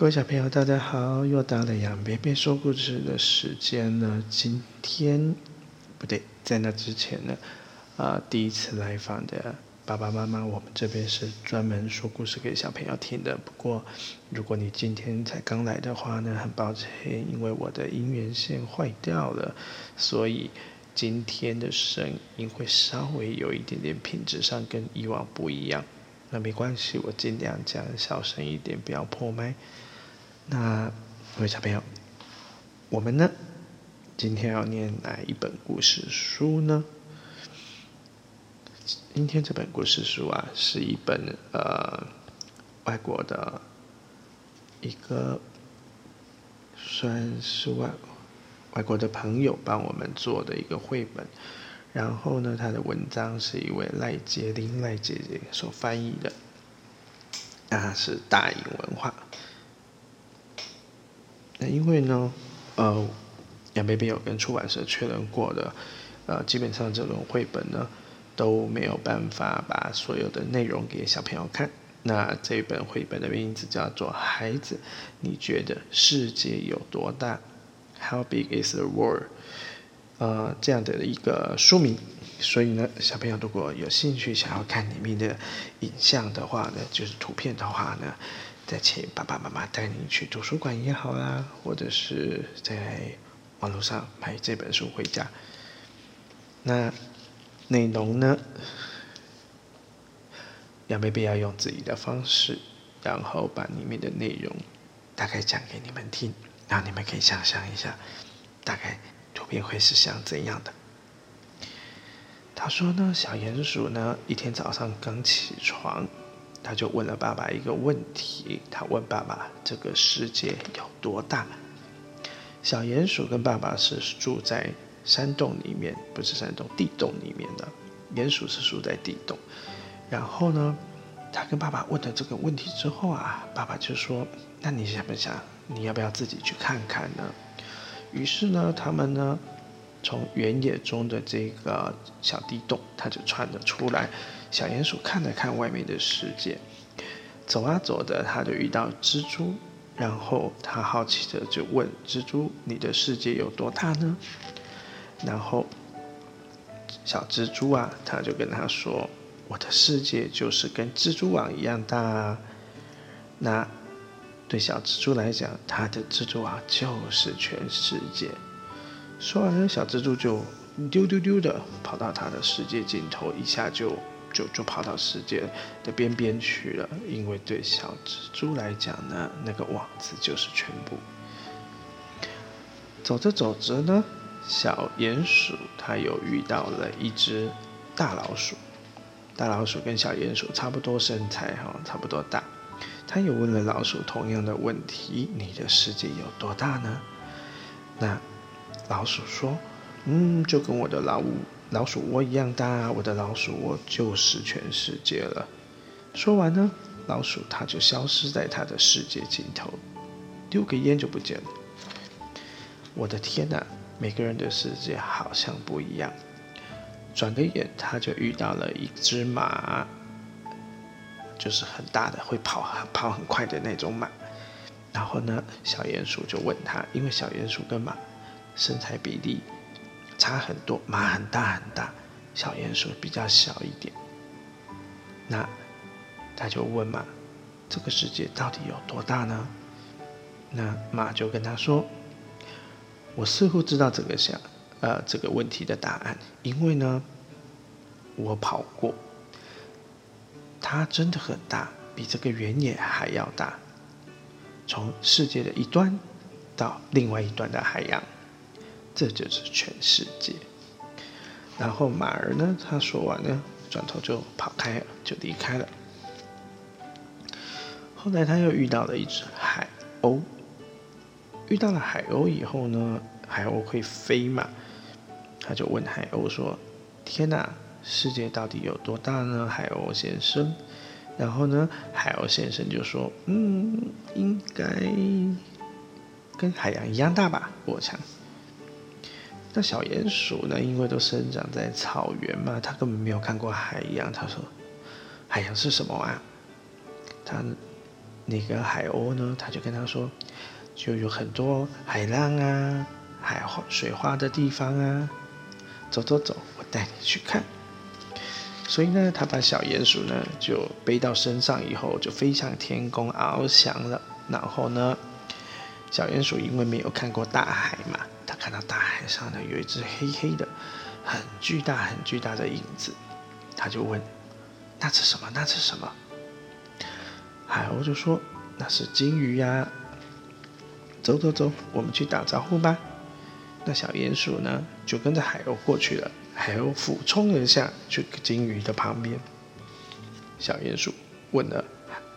各位小朋友，大家好！又到了杨贝贝说故事的时间了。今天不对，在那之前呢，啊，第一次来访的爸爸妈妈，我们这边是专门说故事给小朋友听的。不过，如果你今天才刚来的话呢，很抱歉，因为我的音源线坏掉了，所以今天的声音会稍微有一点点品质上跟以往不一样。那没关系，我尽量讲小声一点，不要破麦。那各位小朋友，我们呢，今天要念哪一本故事书呢？今天这本故事书啊，是一本呃外国的一个算是外外国的朋友帮我们做的一个绘本。然后呢，他的文章是一位赖杰林赖姐姐所翻译的，啊，是大英文化。那因为呢，呃，杨贝贝有跟出版社确认过的，呃，基本上这种绘本呢都没有办法把所有的内容给小朋友看。那这本绘本的名字叫做《孩子，你觉得世界有多大？How big is the world？》。呃，这样的一个书名，所以呢，小朋友如果有兴趣想要看里面的影像的话呢，就是图片的话呢，再请爸爸妈妈带你去图书馆也好啦，或者是在网络上买这本书回家。那内容呢，杨贝贝要用自己的方式，然后把里面的内容大概讲给你们听，然后你们可以想象一下，大概。图片会是像怎样的？他说呢，小鼹鼠呢，一天早上刚起床，他就问了爸爸一个问题。他问爸爸：“这个世界有多大？”小鼹鼠跟爸爸是住在山洞里面，不是山洞，地洞里面的。鼹鼠是住在地洞。然后呢，他跟爸爸问了这个问题之后啊，爸爸就说：“那你想不想？你要不要自己去看看呢？”于是呢，他们呢，从原野中的这个小地洞，他就窜了出来。小鼹鼠看了看外面的世界，走啊走的，他就遇到蜘蛛，然后他好奇的就问蜘蛛：“你的世界有多大呢？”然后小蜘蛛啊，他就跟他说：“我的世界就是跟蜘蛛网一样大。”那。对小蜘蛛来讲，它的蜘蛛网就是全世界。说完了，小蜘蛛就丢丢丢的跑到它的世界尽头，一下就就就跑到世界的边边去了。因为对小蜘蛛来讲呢，那个网子就是全部。走着走着呢，小鼹鼠它又遇到了一只大老鼠。大老鼠跟小鼹鼠差不多身材哈，差不多大。他又问了老鼠同样的问题：“你的世界有多大呢？”那老鼠说：“嗯，就跟我的老鼠老鼠窝一样大。我的老鼠窝就是全世界了。”说完呢，老鼠它就消失在它的世界尽头，丢个烟就不见了。我的天哪！每个人的世界好像不一样。转个眼，他就遇到了一只马。就是很大的，会跑很跑很快的那种马。然后呢，小鼹鼠就问他，因为小鼹鼠跟马身材比例差很多，马很大很大，小鼹鼠比较小一点。那他就问马，这个世界到底有多大呢？那马就跟他说，我似乎知道这个想呃这个问题的答案，因为呢，我跑过。它真的很大，比这个原野还要大。从世界的一端到另外一端的海洋，这就是全世界。然后马儿呢，他说完呢，转头就跑开了，就离开了。后来他又遇到了一只海鸥，遇到了海鸥以后呢，海鸥会飞嘛？他就问海鸥说：“天哪！”世界到底有多大呢，海鸥先生？然后呢，海鸥先生就说：“嗯，应该跟海洋一样大吧，我想。”那小鼹鼠呢？因为都生长在草原嘛，它根本没有看过海洋。他说：“海洋是什么啊？”他那个海鸥呢，他就跟他说，就有很多海浪啊、海花水花的地方啊，走走走，我带你去看。所以呢，他把小鼹鼠呢就背到身上以后，就飞向天空翱翔了。然后呢，小鼹鼠因为没有看过大海嘛，看到大海上呢有一只黑黑的、很巨大、很巨大的影子，他就问：“那是什么？那是什么？”海鸥就说：“那是金鱼呀。”走走走，我们去打招呼吧。那小鼹鼠呢就跟着海鸥过去了。海鸥俯冲而下，去金鱼的旁边。小鼹鼠问了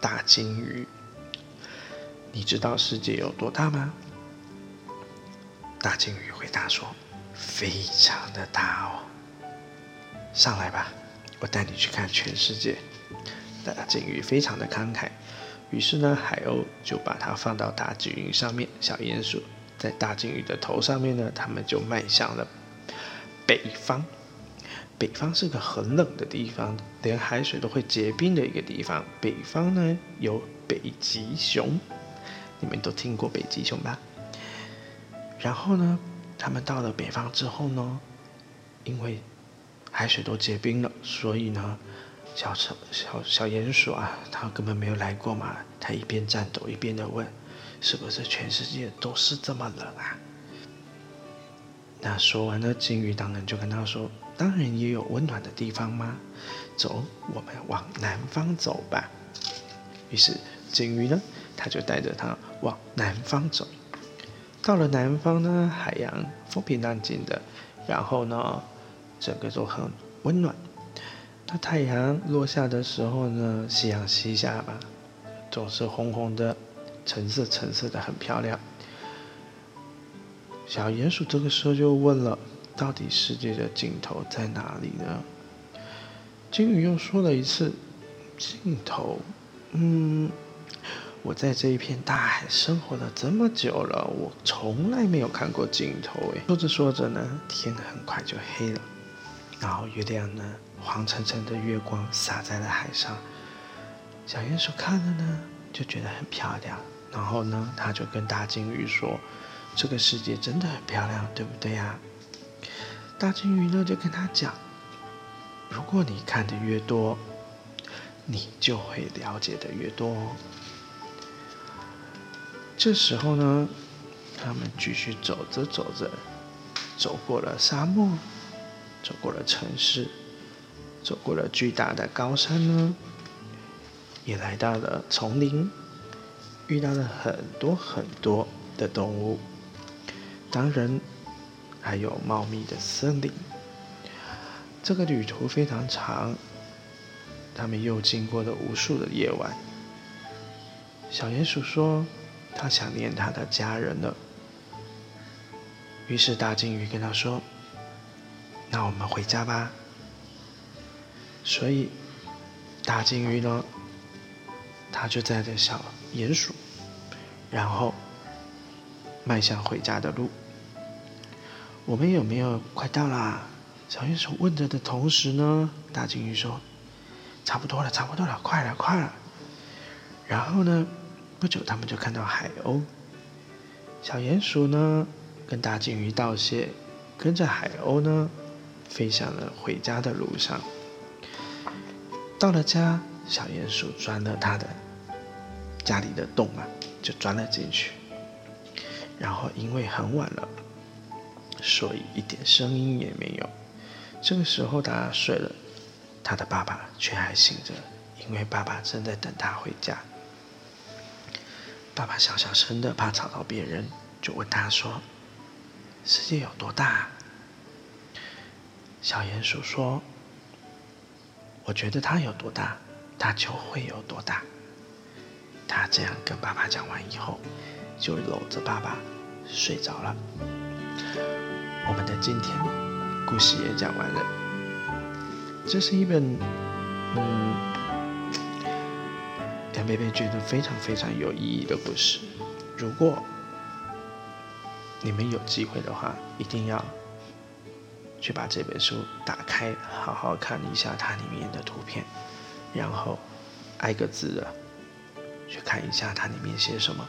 大金鱼：“你知道世界有多大吗？”大鲸鱼回答说：“非常的大哦。”上来吧，我带你去看全世界。大鲸鱼非常的慷慨，于是呢，海鸥就把它放到大鲸鱼上面，小鼹鼠在大鲸鱼的头上面呢，他们就迈向了。北方，北方是个很冷的地方，连海水都会结冰的一个地方。北方呢有北极熊，你们都听过北极熊吧？然后呢，他们到了北方之后呢，因为海水都结冰了，所以呢，小小小小鼹鼠啊，它根本没有来过嘛。它一边颤抖一边的问：“是不是全世界都是这么冷啊？”那说完了，金鱼当然就跟他说：“当然也有温暖的地方吗？走，我们往南方走吧。”于是金鱼呢，他就带着他往南方走。到了南方呢，海洋风平浪静的，然后呢，整个都很温暖。那太阳落下的时候呢，夕阳西下吧，总是红红的，橙色橙色的，很漂亮。小鼹鼠这个时候就问了：“到底世界的尽头在哪里呢？”金鱼又说了一次：“尽头，嗯，我在这一片大海生活了这么久了，我从来没有看过尽头。”哎，说着说着呢，天很快就黑了，然后月亮呢，黄澄澄的月光洒在了海上。小鼹鼠看了呢，就觉得很漂亮，然后呢，他就跟大金鱼说。这个世界真的很漂亮，对不对呀？大金鱼呢就跟他讲：如果你看的越多，你就会了解的越多。这时候呢，他们继续走着走着，走过了沙漠，走过了城市，走过了巨大的高山呢，也来到了丛林，遇到了很多很多的动物。当然，还有茂密的森林。这个旅途非常长，他们又经过了无数的夜晚。小鼹鼠说：“他想念他的家人了。”于是大金鱼跟他说：“那我们回家吧。”所以大金鱼呢，他就载着小鼹鼠，然后迈向回家的路。我们有没有快到啦？小鼹鼠问着的同时呢，大金鱼说：“差不多了，差不多了，快了，快了。”然后呢，不久他们就看到海鸥。小鼹鼠呢，跟大金鱼道谢，跟着海鸥呢，飞向了回家的路上。到了家，小鼹鼠钻了它的家里的洞啊，就钻了进去。然后因为很晚了。所以一点声音也没有。这个时候他睡了，他的爸爸却还醒着，因为爸爸正在等他回家。爸爸小小声的，怕吵到别人，就问他说：“世界有多大？”小鼹鼠说：“我觉得它有多大，它就会有多大。”他这样跟爸爸讲完以后，就搂着爸爸睡着了。我们的今天故事也讲完了。这是一本，嗯，贝贝觉得非常非常有意义的故事。如果你们有机会的话，一定要去把这本书打开，好好看一下它里面的图片，然后挨个字的去看一下它里面写什么，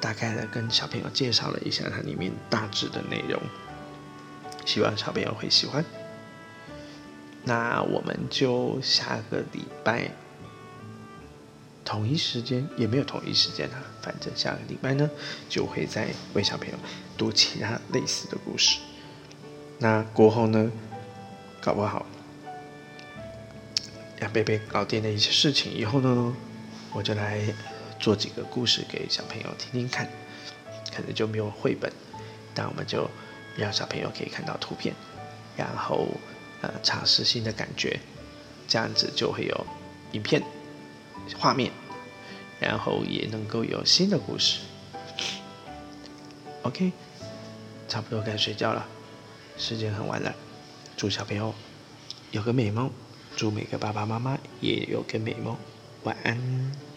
大概的跟小朋友介绍了一下它里面大致的内容，希望小朋友会喜欢。那我们就下个礼拜同一时间，也没有同一时间啊，反正下个礼拜呢就会再为小朋友读其他类似的故事。那过后呢，搞不好杨贝贝搞定了一些事情以后呢，我就来做几个故事给小朋友听听看，可能就没有绘本，但我们就让小朋友可以看到图片，然后。呃，尝试新的感觉，这样子就会有影片画面，然后也能够有新的故事。OK，差不多该睡觉了，时间很晚了，祝小朋友有个美梦，祝每个爸爸妈妈也有个美梦，晚安。